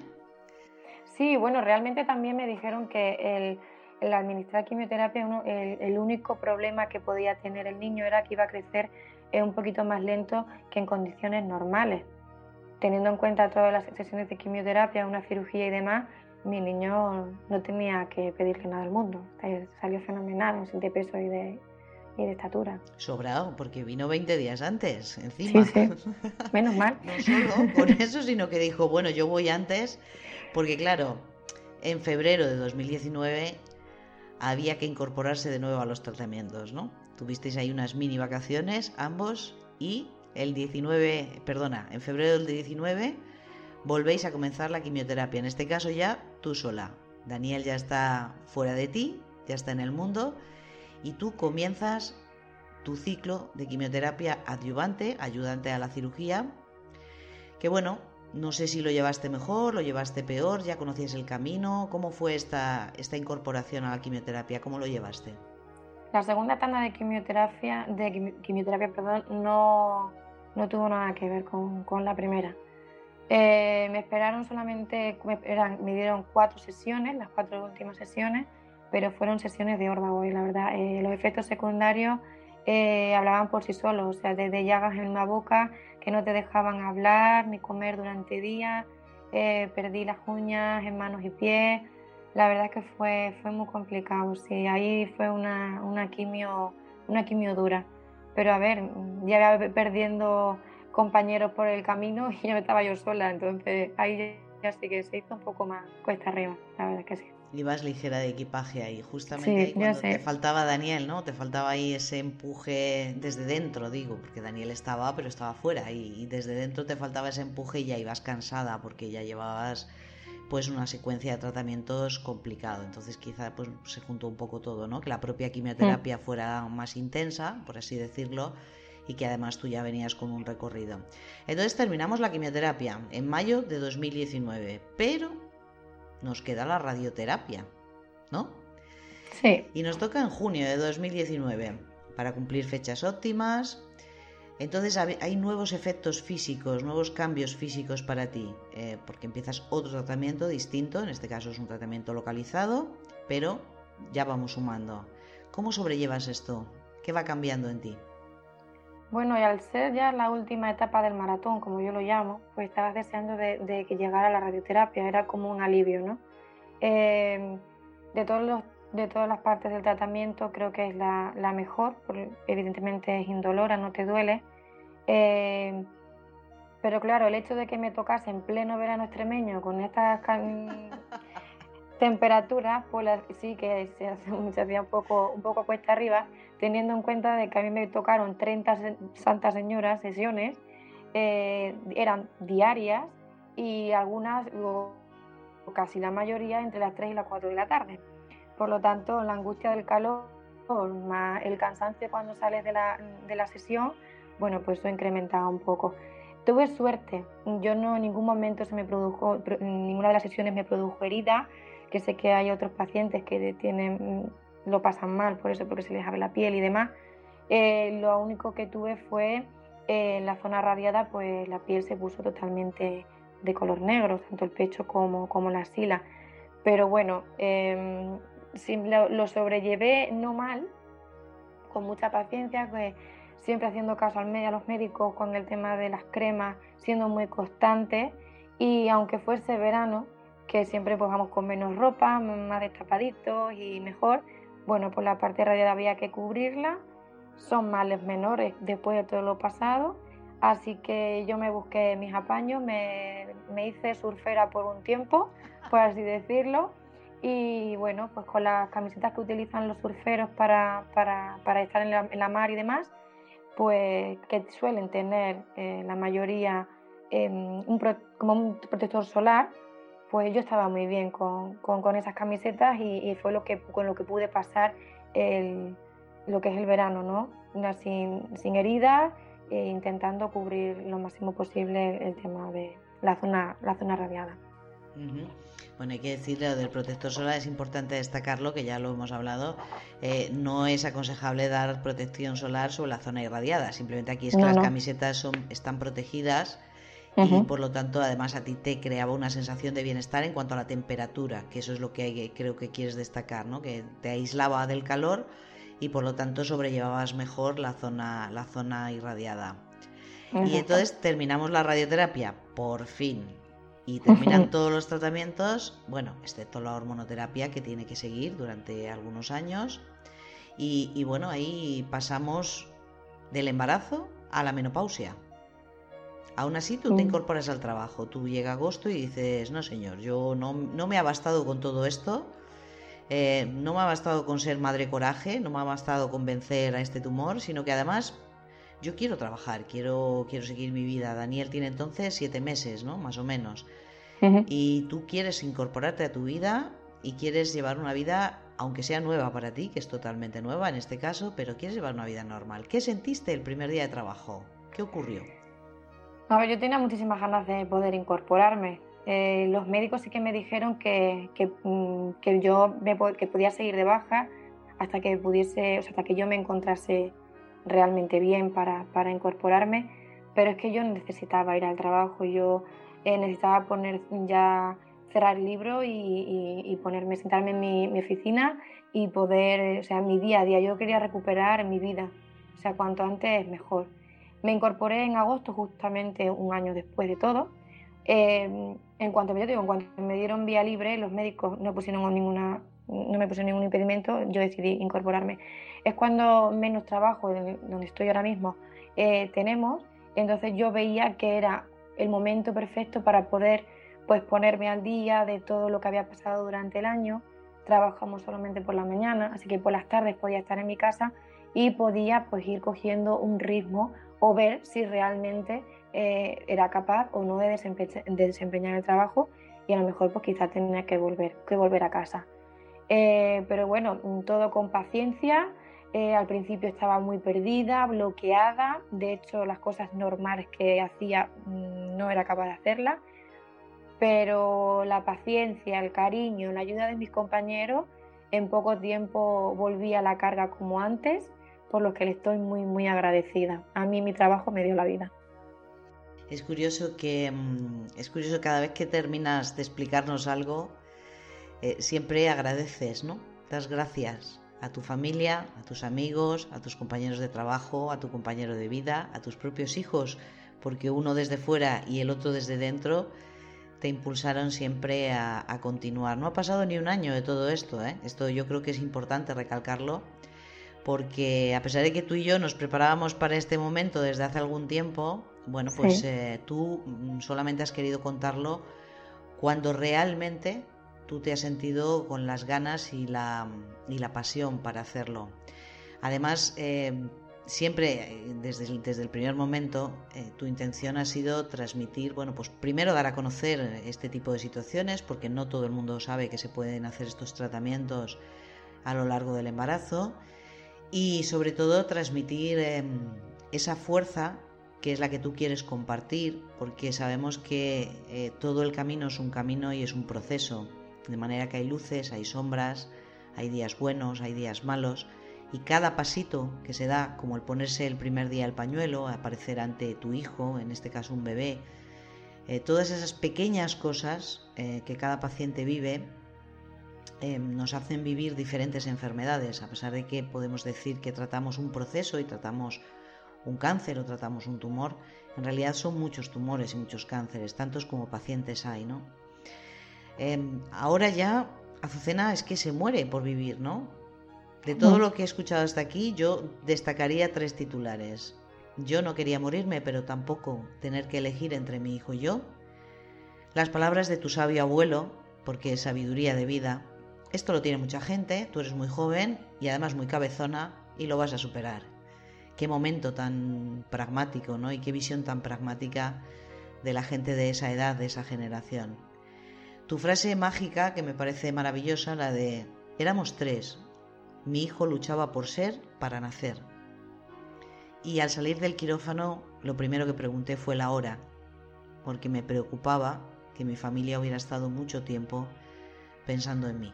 Sí, bueno, realmente también me dijeron que el, el administrar quimioterapia, uno, el, el, único problema que podía tener el niño era que iba a crecer un poquito más lento que en condiciones normales. Teniendo en cuenta todas las sesiones de quimioterapia, una cirugía y demás, mi niño no tenía que pedirle nada al mundo. Salió fenomenal de peso y de, y de estatura.
Sobrado, porque vino 20 días antes, encima.
Sí, sí. Menos mal.
no solo por eso, sino que dijo, bueno, yo voy antes, porque claro, en febrero de 2019 había que incorporarse de nuevo a los tratamientos, ¿no? Tuvisteis ahí unas mini vacaciones, ambos, y el 19, perdona, en febrero del 19 volvéis a comenzar la quimioterapia. En este caso ya tú sola. Daniel ya está fuera de ti, ya está en el mundo y tú comienzas tu ciclo de quimioterapia adyuvante, ayudante a la cirugía, que bueno, no sé si lo llevaste mejor, lo llevaste peor, ya conocías el camino, ¿cómo fue esta, esta incorporación a la quimioterapia? ¿Cómo lo llevaste?
La segunda tanda de quimioterapia, de quimioterapia perdón, no, no tuvo nada que ver con, con la primera. Eh, me esperaron solamente, me, dieron cuatro sesiones, las cuatro últimas sesiones, pero fueron sesiones de órdago y la verdad, eh, los efectos secundarios eh, hablaban por sí solos, o sea, desde llagas en la boca que no te dejaban hablar ni comer durante días, perdí las uñas en manos y pies, la verdad es que fue, fue muy complicado, sí, ahí fue una, una, quimio, una quimio dura, pero a ver, ya iba perdiendo compañeros por el camino y ya estaba yo sola, entonces ahí ya sí que se hizo un poco más cuesta arriba, la verdad que sí
ibas ligera de equipaje ahí, justamente
sí,
cuando te faltaba Daniel, ¿no? Te faltaba ahí ese empuje desde dentro, digo, porque Daniel estaba, pero estaba fuera y, y, desde dentro te faltaba ese empuje y ya ibas cansada porque ya llevabas pues una secuencia de tratamientos complicado. Entonces quizá pues se juntó un poco todo, ¿no? Que la propia quimioterapia mm. fuera más intensa, por así decirlo, y que además tú ya venías con un recorrido. Entonces terminamos la quimioterapia en mayo de 2019, pero nos queda la radioterapia, ¿no?
Sí.
Y nos toca en junio de 2019 para cumplir fechas óptimas. Entonces hay nuevos efectos físicos, nuevos cambios físicos para ti, eh, porque empiezas otro tratamiento distinto, en este caso es un tratamiento localizado, pero ya vamos sumando. ¿Cómo sobrellevas esto? ¿Qué va cambiando en ti?
Bueno, y al ser ya la última etapa del maratón, como yo lo llamo, pues estabas deseando de, que llegara la radioterapia, era como un alivio, ¿no? Eh, de, todas las partes del tratamiento creo que es la, la mejor, evidentemente es indolora, no te duele. Eh, pero claro, el hecho de que me tocase en pleno verano extremeño con estas temperaturas, pues la, sí que se, hace, se hacía un poco, un poco cuesta arriba, teniendo en cuenta de que a mí me tocaron 30 Santas Señoras sesiones, eh, eran diarias y algunas, o casi la mayoría, entre las 3 y las 4 de la tarde. Por lo tanto, la angustia del calor, más el cansancio cuando sales de la, de la sesión, bueno, pues eso incrementaba un poco. Tuve suerte, yo no en ningún momento se me produjo, ninguna de las sesiones me produjo herida, que sé que hay otros pacientes que tienen, lo pasan mal por eso, porque se les abre la piel y demás. Eh, lo único que tuve fue eh, en la zona radiada, pues la piel se puso totalmente de color negro, tanto el pecho como, como la sila. Pero bueno, eh, lo, lo, sobrellevé no mal, con mucha paciencia, pues, siempre haciendo caso al medio, a los médicos con el tema de las cremas, siendo muy constante. Y aunque fuese verano, que siempre pues vamos con menos ropa, más destapaditos y mejor, Bueno, pues la parte radiada había que cubrirla, son males menores después de todo lo pasado, así que yo me busqué mis apaños, me, hice surfera por un tiempo, por así decirlo, y bueno, pues con las camisetas que utilizan los surferos para, estar en la, mar y demás, pues que suelen tener eh, la mayoría em, como un protector solar, pues yo estaba muy bien con, esas camisetas y, fue lo que, con lo que pude pasar lo que es el verano, ¿no? Sin, heridas e intentando cubrir lo máximo posible el tema de la zona, la zona radiada.
Bueno, hay que decir lo del protector solar, es importante destacarlo, que ya lo hemos hablado, eh, no es aconsejable dar protección solar sobre la zona irradiada, simplemente aquí es que las camisetas son, están protegidas y por lo tanto además a ti te creaba una sensación de bienestar en cuanto a la temperatura, que eso es lo que creo que quieres destacar, ¿no? que te aislaba del calor y por lo tanto sobrellevabas mejor la zona, la zona irradiada. Y entonces terminamos la radioterapia, por fin. Y terminan todos los tratamientos, bueno, excepto la hormonoterapia que tiene que seguir durante algunos años. Y, y bueno, ahí pasamos del embarazo a la menopausia. Aún así, tú te incorporas al trabajo. Tú llega agosto y dices, no señor, yo no, no me ha bastado con todo esto. Eh, no me ha bastado con ser madre coraje, no me ha bastado con vencer a este tumor, sino que además yo quiero trabajar, quiero, quiero seguir mi vida. Daniel tiene entonces siete meses, ¿no? Más o menos. Y tú quieres incorporarte a tu vida y quieres llevar una vida, aunque sea nueva para ti, que es totalmente nueva en este caso, pero quieres llevar una vida normal. ¿Qué sentiste el primer día de trabajo? ¿Qué ocurrió?
A ver, yo tenía muchísimas ganas de poder incorporarme. Eh, los médicos sí que me dijeron que, que, mm, yo que podía seguir de baja hasta que pudiese, o sea, hasta que yo me encontrase realmente bien para, para incorporarme, pero es que yo necesitaba ir al trabajo, yo eh, necesitaba poner ya cerrar el libro y, ponerme, sentarme en mi, oficina y poder, o sea, mi día a día, yo quería recuperar mi vida, o sea, cuanto antes mejor. Me incorporé en agosto, justamente un año después de todo. Eh, en cuanto digo, cuanto me dieron vía libre, los médicos no pusieron ninguna, no me pusieron ningún impedimento, yo decidí incorporarme. Es cuando menos trabajo, donde estoy ahora mismo, eh, tenemos, entonces yo veía que era el momento perfecto para poder pues ponerme al día de todo lo que había pasado durante el año. Trabajamos solamente por la mañana, así que por las tardes podía estar en mi casa y podía pues ir cogiendo un ritmo o ver si realmente eh, era capaz o no de, desempeñar el trabajo y a lo mejor pues quizá tenía que volver, que volver a casa. Eh, pero bueno, todo con paciencia. Eh, al principio estaba muy perdida, bloqueada. De hecho, las cosas normales que hacía mm, no era capaz de hacerlas. Pero la paciencia, el cariño, la ayuda de mis compañeros, en poco tiempo volví a la carga como antes por lo que le estoy muy, muy agradecida. A mí mi trabajo me dio la vida.
Es curioso que mm, es curioso cada vez que terminas de explicarnos algo, eh, siempre agradeces, ¿no? Das gracias a tu familia, a tus amigos, a tus compañeros de trabajo, a tu compañero de vida, a tus propios hijos, porque uno desde fuera y el otro desde dentro te impulsaron siempre a, a continuar. No ha pasado ni un año de todo esto, ¿eh? Esto yo creo que es importante recalcarlo porque a pesar de que tú y yo nos preparábamos para este momento desde hace algún tiempo, bueno, pues eh, tú solamente has querido contarlo cuando realmente tú te has sentido con las ganas y la, y la pasión para hacerlo. Además, eh, siempre eh, desde el, desde el primer momento tu intención ha sido transmitir, bueno, pues primero dar a conocer este tipo de situaciones, porque no todo el mundo sabe que se pueden hacer estos tratamientos a lo largo del embarazo y sobre todo transmitir em, esa fuerza que es la que tú quieres compartir, porque sabemos que eh, todo el camino es un camino y es un proceso, de manera que hay luces, hay sombras, hay días buenos, hay días malos, y cada pasito que se da, como el ponerse el primer día el pañuelo, aparecer ante tu hijo, en este caso un bebé, eh, todas esas pequeñas cosas eh, que cada paciente vive, Em, nos hacen vivir diferentes enfermedades, a pesar de que podemos decir que tratamos un proceso y tratamos un cáncer o tratamos un tumor, en realidad son muchos tumores y muchos cánceres, tantos como pacientes hay, ¿no? Em, ahora ya Azucena es que se muere por vivir, ¿no? De todo lo que he escuchado hasta aquí, yo destacaría tres titulares. Yo no quería morirme, pero tampoco tener que elegir entre mi hijo y yo. Las palabras de tu sabio abuelo, porque es sabiduría de vida. Esto lo tiene mucha gente, tú eres muy joven y además muy cabezona y lo vas a superar. Qué momento tan pragmático, ¿no? Y qué visión tan pragmática de la gente de esa edad, de esa generación. Tu frase mágica, que me parece maravillosa, la de éramos tres. Mi hijo luchaba por ser, para nacer. Y al salir del quirófano, lo primero que pregunté fue la hora, porque me preocupaba que mi familia hubiera estado mucho tiempo pensando en mí.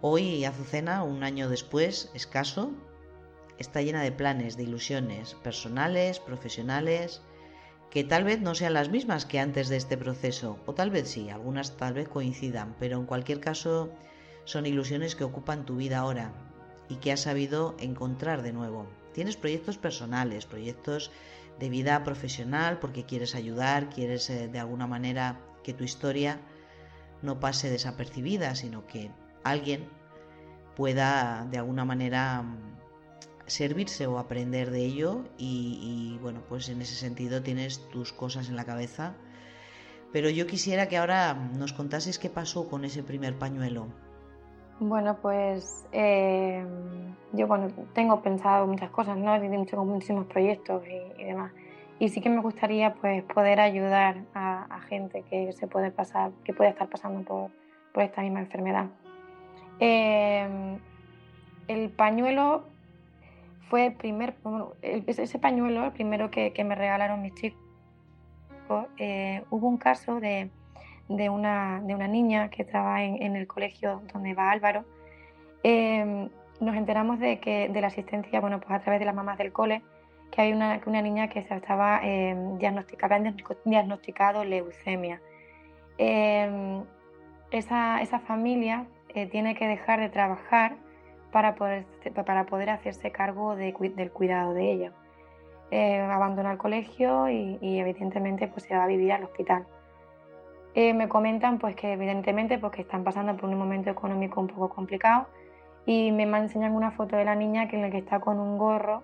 Hoy Azucena, un año después, escaso, está llena de planes, de ilusiones personales, profesionales, que tal vez no sean las mismas que antes de este proceso, o tal vez sí, algunas tal vez coincidan, pero en cualquier caso son ilusiones que ocupan tu vida ahora y que has sabido encontrar de nuevo. Tienes proyectos personales, proyectos de vida profesional porque quieres ayudar, quieres eh, de alguna manera que tu historia no pase desapercibida, sino que alguien pueda de alguna manera servirse o aprender de ello y, bueno, pues en ese sentido tienes tus cosas en la cabeza. Pero yo quisiera que ahora nos contases qué pasó con ese primer pañuelo.
Bueno, pues eh, yo bueno, tengo pensado muchas cosas, ¿no? Tengo muchísimos proyectos y, demás. Y sí que me gustaría pues poder ayudar a, gente que se puede pasar, que puede estar pasando por, por esta misma enfermedad. Eh, el pañuelo fue el primer, ese pañuelo, el primero que, me regalaron mis chicos, eh, hubo un caso de, una, niña que estaba en, el colegio donde va Álvaro. Em, nos enteramos de que de la asistencia, bueno, pues a través de las mamás del cole, que hay una, niña que se estaba eh, diagnosticada, diagnosticado leucemia. Em, esa, esa, familia eh, tiene que dejar de trabajar para poder, para poder hacerse cargo del cuidado de ella. Eh, abandona el colegio y, evidentemente pues, se va a vivir al hospital. Eh, me comentan pues, que evidentemente porque están pasando por un momento económico un poco complicado y me enseñan una foto de la niña que en la que está con un gorro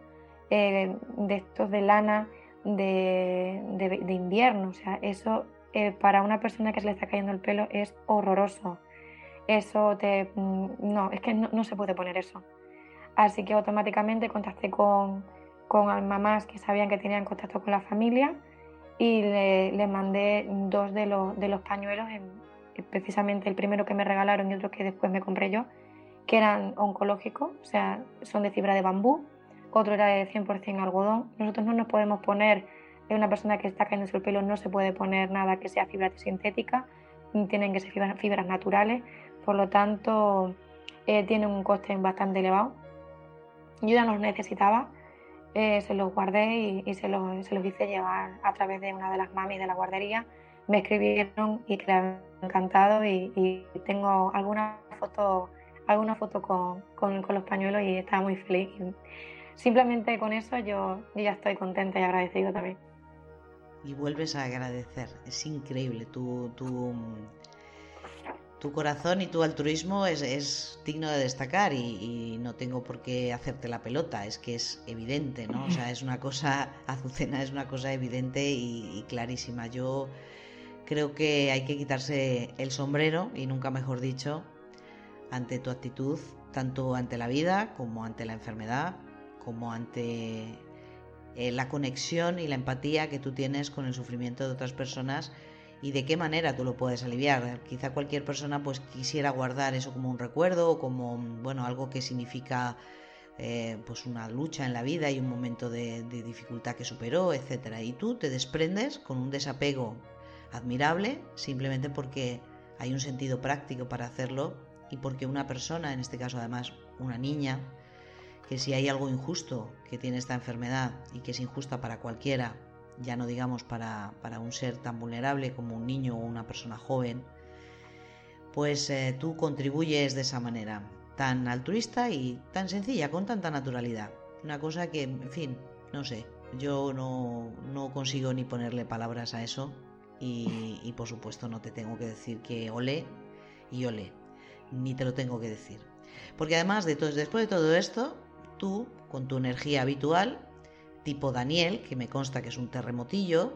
eh, de estos de lana de, de, invierno. O sea, eso para una persona que se le está cayendo el pelo es horroroso eso te... Mm, no, es que no, se puede poner eso. Así que automáticamente contacté con, con mamás que sabían que tenían contacto con la familia y le, mandé dos de, los, de los pañuelos, precisamente el primero que me regalaron y otro que después me compré yo, que eran oncológicos, o sea, son de fibra de bambú, otro era de 100% algodón. Nosotros no nos podemos poner, en una persona que está cayendo el pelo no se puede poner nada que sea fibra sintética, tienen que ser fibras naturales, por lo tanto eh, un coste bastante elevado. Yo ya no los necesitaba, eh, se los guardé y, se, los, se, los, hice llevar a través de una de las mamis de la guardería. Me escribieron y que han encantado y, tengo alguna foto, alguna foto con, con, los pañuelos y estaba muy feliz. simplemente con eso yo, ya estoy contenta y agradecido también.
Y vuelves a agradecer, es increíble tu, tu tu corazón y tu altruismo es, digno de destacar y, no tengo por qué hacerte la pelota, es que es evidente, ¿no? O sea, es una cosa, Azucena es una cosa evidente y, clarísima. Yo creo que hay que quitarse el sombrero, y nunca mejor dicho, ante tu actitud, tanto ante la vida como ante la enfermedad, como ante eh, la conexión y la empatía que tú tienes con el sufrimiento de otras personas y de qué manera tú lo puedes aliviar. Quizá cualquier persona pues quisiera guardar eso como un recuerdo o como bueno algo que significa eh, pues una lucha en la vida y un momento de, dificultad que superó, etcétera. Y tú te desprendes con un desapego admirable simplemente porque hay un sentido práctico para hacerlo y porque una persona, en este caso además una niña, que si hay algo injusto que tiene esta enfermedad y que es injusta para cualquiera, ya no digamos para, un ser tan vulnerable como un niño o una persona joven, pues eh, tú contribuyes de esa manera, tan altruista y tan sencilla, con tanta naturalidad. Una cosa que, en fin, no sé, yo no, no consigo ni ponerle palabras a eso y, y, por supuesto no te tengo que decir que ole y ole, ni te lo tengo que decir. Porque además de todo, después de todo esto, tú, con tu energía habitual, tipo Daniel, que me consta que es un terremotillo.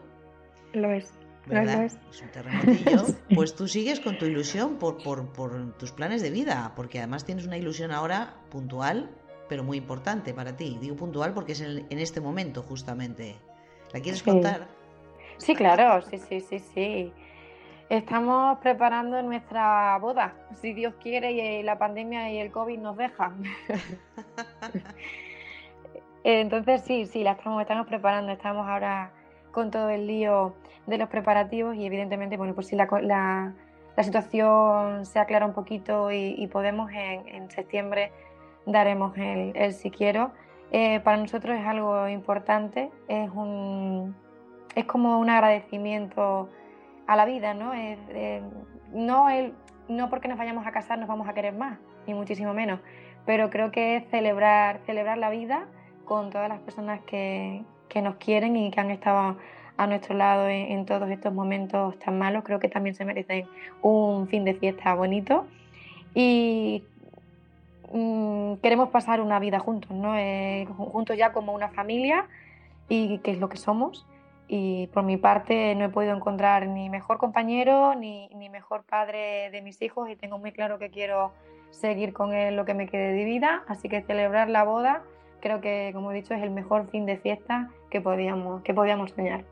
Lo es.
¿verdad? es. un terremotillo. Pues tú sigues con tu ilusión por, por, por, tus planes de vida, porque además tienes una ilusión ahora puntual, pero muy importante para ti. Digo puntual porque es en, este momento, justamente. ¿La quieres contar?
Sí, claro, sí, sí, sí, sí. Estamos preparando nuestra boda, si Dios quiere y la pandemia y el COVID nos dejan. Entonces sí, sí, la estamos, estamos preparando, estamos ahora con todo el lío de los preparativos y evidentemente, bueno, pues si la, la, situación se aclara un poquito y, podemos en, septiembre daremos el, el si quiero. Eh, para nosotros es algo importante, es, un, es como un agradecimiento a la vida, ¿no? no, el, no porque nos vayamos a casar nos vamos a querer más, ni muchísimo menos, pero creo que es celebrar, celebrar la vida con todas las personas que, que nos quieren y que han estado a nuestro lado en, todos estos momentos tan malos. Creo que también se merecen un fin de fiesta bonito y mm, queremos pasar una vida juntos, ¿no? Eh, juntos ya como una familia y que es lo que somos. Y por mi parte no he podido encontrar ni mejor compañero ni, ni mejor padre de mis hijos y tengo muy claro que quiero seguir con él lo que me quede de vida, así que celebrar la boda creo que, como he dicho, es el mejor fin de fiesta que podíamos, que podíamos soñar.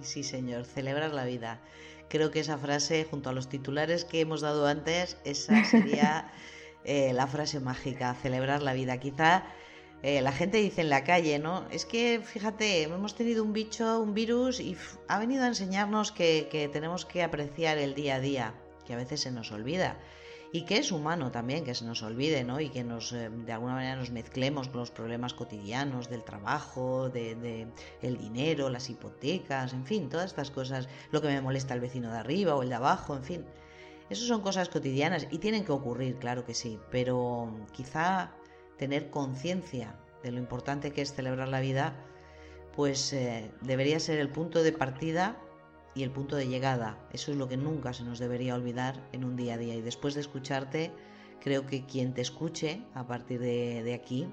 Sí, señor, celebrar la vida. Creo que esa frase, junto a los titulares que hemos dado antes, esa sería eh, la frase mágica, celebrar la vida. Quizá eh, la gente dice en la calle, ¿no? Es que, fíjate, hemos tenido un bicho, un virus, y ha venido a enseñarnos que, que tenemos que apreciar el día a día, que a veces se nos olvida y que es humano también, que se nos olvide, ¿no? Y que nos, eh, de alguna manera nos mezclemos con los problemas cotidianos del trabajo, de, el dinero, las hipotecas, en fin, todas estas cosas, lo que me molesta el vecino de arriba o el de abajo, en fin. Eso son cosas cotidianas y tienen que ocurrir, claro que sí, pero quizá tener conciencia de lo importante que es celebrar la vida, pues eh, debería ser el punto de partida y el punto de llegada. Eso es lo que nunca se nos debería olvidar en un día a día. Y después de escucharte, creo que quien te escuche a partir de, aquí,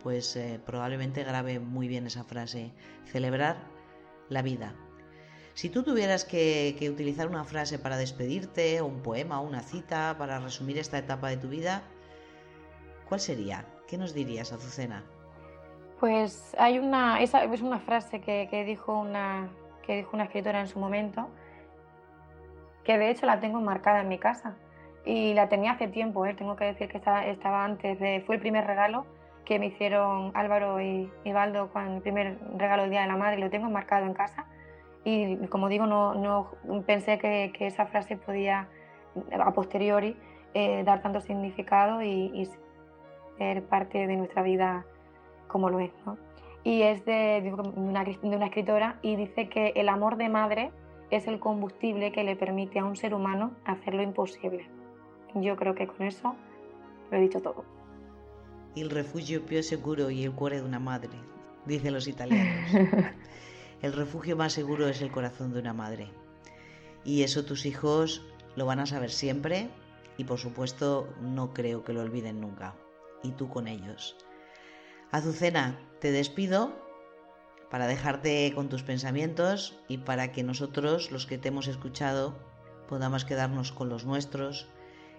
pues eh, probablemente grabe muy bien esa frase, celebrar la vida. Si tú tuvieras que, utilizar una frase para despedirte, o un poema, o una cita, para resumir esta etapa de tu vida, ¿cuál sería? ¿Qué nos dirías, Azucena?
Pues hay una, esa es una frase que dijo una, que dijo una escritora en su momento, que de hecho la tengo marcada en mi casa y la tenía hace tiempo, ¿eh? tengo que decir que estaba, estaba, antes de, fue el primer regalo que me hicieron Álvaro y, y Baldo con el primer regalo del Día de la Madre, lo tengo marcado en casa y como digo, no, no pensé que, que, esa frase podía a posteriori eh, dar tanto significado y, y, ser parte de nuestra vida como lo es. ¿no? Y es de, una, de una escritora y dice que el amor de madre es el combustible que le permite a un ser humano hacer lo imposible. Yo creo que con eso lo he dicho todo.
El refugio più seguro y el cuore de una madre, dicen los italianos. el refugio más seguro es el corazón de una madre. Y eso tus hijos lo van a saber siempre y por supuesto no creo que lo olviden nunca. Y tú con ellos. Azucena, te despido para dejarte con tus pensamientos y para que nosotros, los que te hemos escuchado, podamos quedarnos con los nuestros,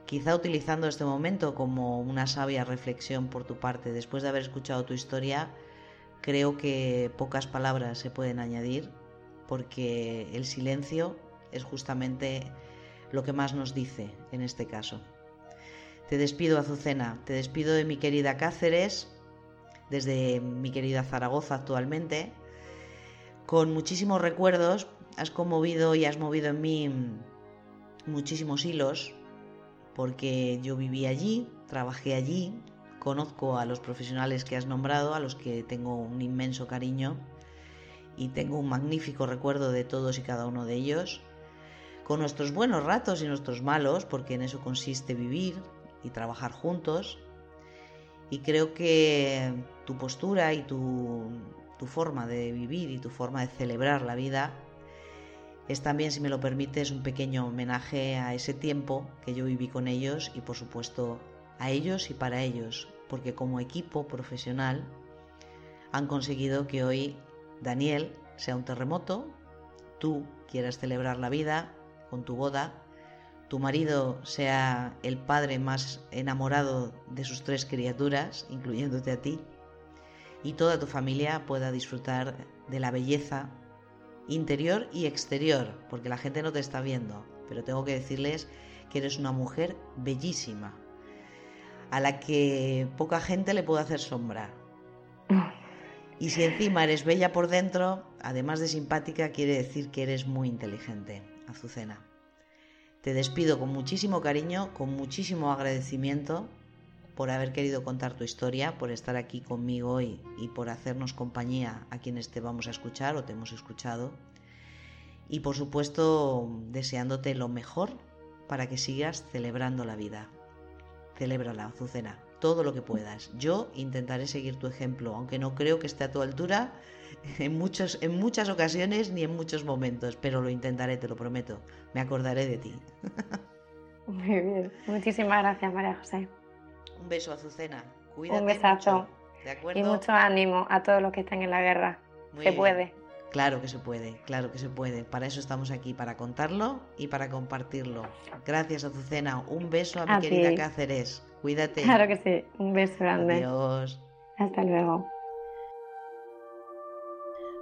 quizá utilizando este momento como una sabia reflexión por tu parte. Después de haber escuchado tu historia, creo que pocas palabras se pueden añadir porque el silencio es justamente lo que más nos dice en este caso. Te despido, Azucena, te despido de mi querida Cáceres, desde mi querida Zaragoza actualmente, con muchísimos recuerdos. Has conmovido y has movido en mí muchísimos hilos, porque yo viví allí, trabajé allí, conozco a los profesionales que has nombrado, a los que tengo un inmenso cariño y tengo un magnífico recuerdo de todos y cada uno de ellos, con nuestros buenos ratos y nuestros malos, porque en eso consiste vivir y trabajar juntos. Y creo que tu postura y tu, forma de vivir y tu forma de celebrar la vida es también, si me lo permites, un pequeño homenaje a ese tiempo que yo viví con ellos y por supuesto a ellos y para ellos, porque como equipo profesional han conseguido que hoy Daniel sea un terremoto, tú quieras celebrar la vida con tu boda, tu marido sea el padre más enamorado de sus tres criaturas, incluyéndote a ti, y toda tu familia pueda disfrutar de la belleza interior y exterior, porque la gente no te está viendo, pero tengo que decirles que eres una mujer bellísima, a la que poca gente le puede hacer sombra. Y si encima eres bella por dentro, además de simpática, quiere decir que eres muy inteligente, Azucena. Te despido con muchísimo cariño, con muchísimo agradecimiento por haber querido contar tu historia, por estar aquí conmigo hoy y por hacernos compañía a quienes te vamos a escuchar o te hemos escuchado. Y por supuesto, deseándote lo mejor para que sigas celebrando la vida celébrala, Azucena, todo lo que puedas. Yo intentaré seguir tu ejemplo, aunque no creo que esté a tu altura en, en muchas ocasiones ni en muchos momentos, pero lo intentaré, te lo prometo. Me acordaré de ti.
Muy bien, muchísimas gracias, María José.
Un beso, Azucena. Cuídate
Un besazo. ¿de acuerdo? Y mucho ánimo a todos los que están en la guerra. Se puede.
Claro que se puede, claro que se puede. Para eso estamos aquí, para contarlo y para compartirlo. Gracias, Azucena. Un beso a mi querida Cáceres. Cuídate.
Claro que sí. Un beso grande.
Adiós.
Hasta luego.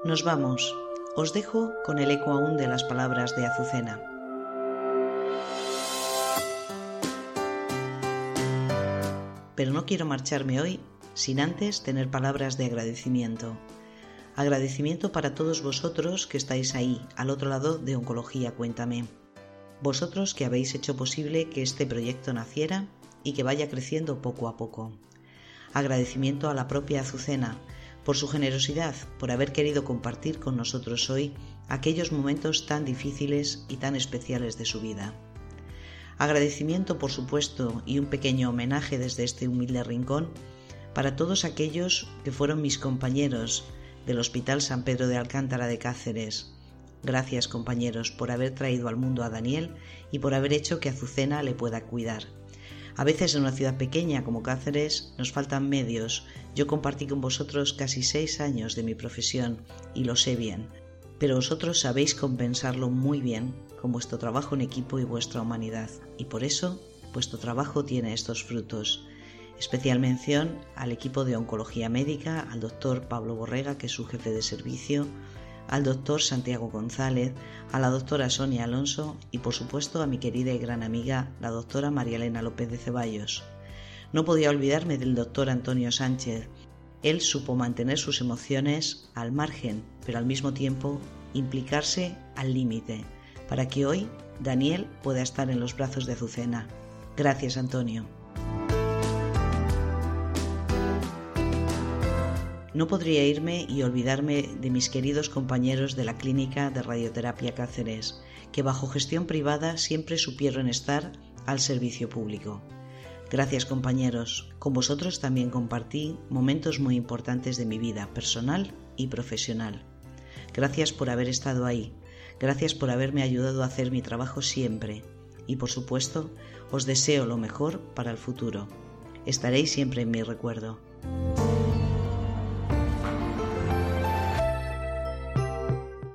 Nos vamos. Os dejo con el eco aún de las palabras de Azucena. Pero no quiero marcharme hoy sin antes tener palabras de agradecimiento. Agradecimiento para todos vosotros que estáis ahí, al otro lado de Oncología Cuéntame. Vosotros que habéis hecho posible que este proyecto naciera y que vaya creciendo poco a poco. Agradecimiento a la propia Azucena por su generosidad, por haber querido compartir con nosotros hoy aquellos momentos tan difíciles y tan especiales de su vida. Agradecimiento, por supuesto, y un pequeño homenaje desde este humilde rincón para todos aquellos que fueron mis compañeros del Hospital San Pedro de Alcántara de Cáceres. Gracias compañeros por haber traído al mundo a Daniel y por haber hecho que Azucena le pueda cuidar. A veces en una ciudad pequeña como Cáceres nos faltan medios. Yo compartí con vosotros casi seis años de mi profesión y lo sé bien, pero vosotros sabéis compensarlo muy bien con vuestro trabajo en equipo y vuestra humanidad, y por eso vuestro trabajo tiene estos frutos. Especial mención al equipo de oncología médica, al doctor Pablo Borrega, que es su jefe de servicio, al doctor Santiago González, a la doctora Sonia Alonso y por supuesto a mi querida y gran amiga, la doctora María Elena López de Ceballos. No podía olvidarme del doctor Antonio Sánchez. Él supo mantener sus emociones al margen, pero al mismo tiempo implicarse al límite, para que hoy Daniel pueda estar en los brazos de Azucena. Gracias, Antonio. No podría irme y olvidarme de mis queridos compañeros de la clínica de radioterapia Cáceres, que bajo gestión privada siempre supieron estar al servicio público. Gracias compañeros, con vosotros también compartí momentos muy importantes de mi vida personal y profesional. Gracias por haber estado ahí, gracias por haberme ayudado a hacer mi trabajo siempre y por supuesto os deseo lo mejor para el futuro. Estaréis siempre en mi recuerdo.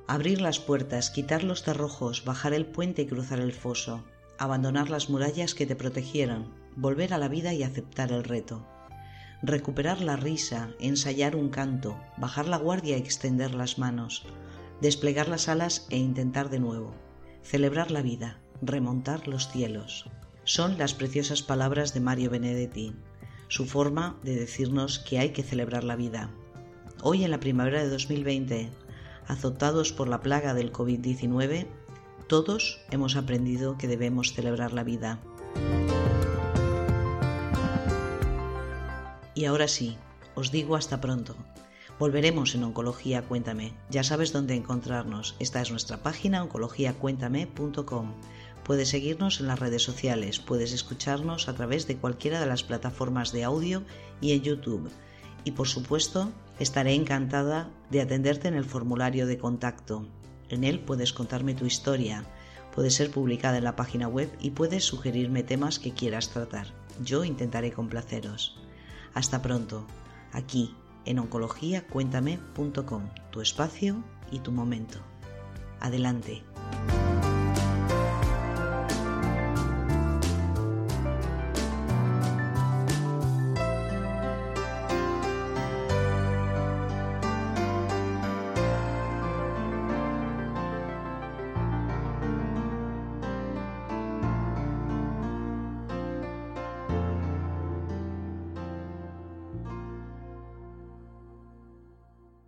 Abrir las puertas, quitar los cerrojos, bajar el puente y cruzar el foso, abandonar las murallas que te protegieron, volver a la vida y aceptar el reto. Recuperar la risa, ensayar un canto, bajar la guardia y extender las manos, desplegar las alas e intentar de nuevo, celebrar la vida, remontar los cielos. Son las preciosas palabras de Mario Benedetti, su forma de decirnos que hay que celebrar la vida. Hoy en la primavera de 2020 azotados por la plaga del COVID-19, todos hemos aprendido que debemos celebrar la vida. Y ahora sí, os digo hasta pronto. Volveremos en Oncología Cuéntame. Ya sabes dónde encontrarnos. Esta es nuestra página oncologiacuéntame.com. Puedes seguirnos en las redes sociales, puedes escucharnos a través de cualquiera de las plataformas de audio y en YouTube y por supuesto estaré encantada de atenderte en el formulario de contacto. En él puedes contarme tu historia, puede ser publicada en la página web y puedes sugerirme temas que quieras tratar. yo intentaré complaceros. Hasta pronto, aquí en oncologiacuéntame.com, tu espacio y tu momento. Adelante.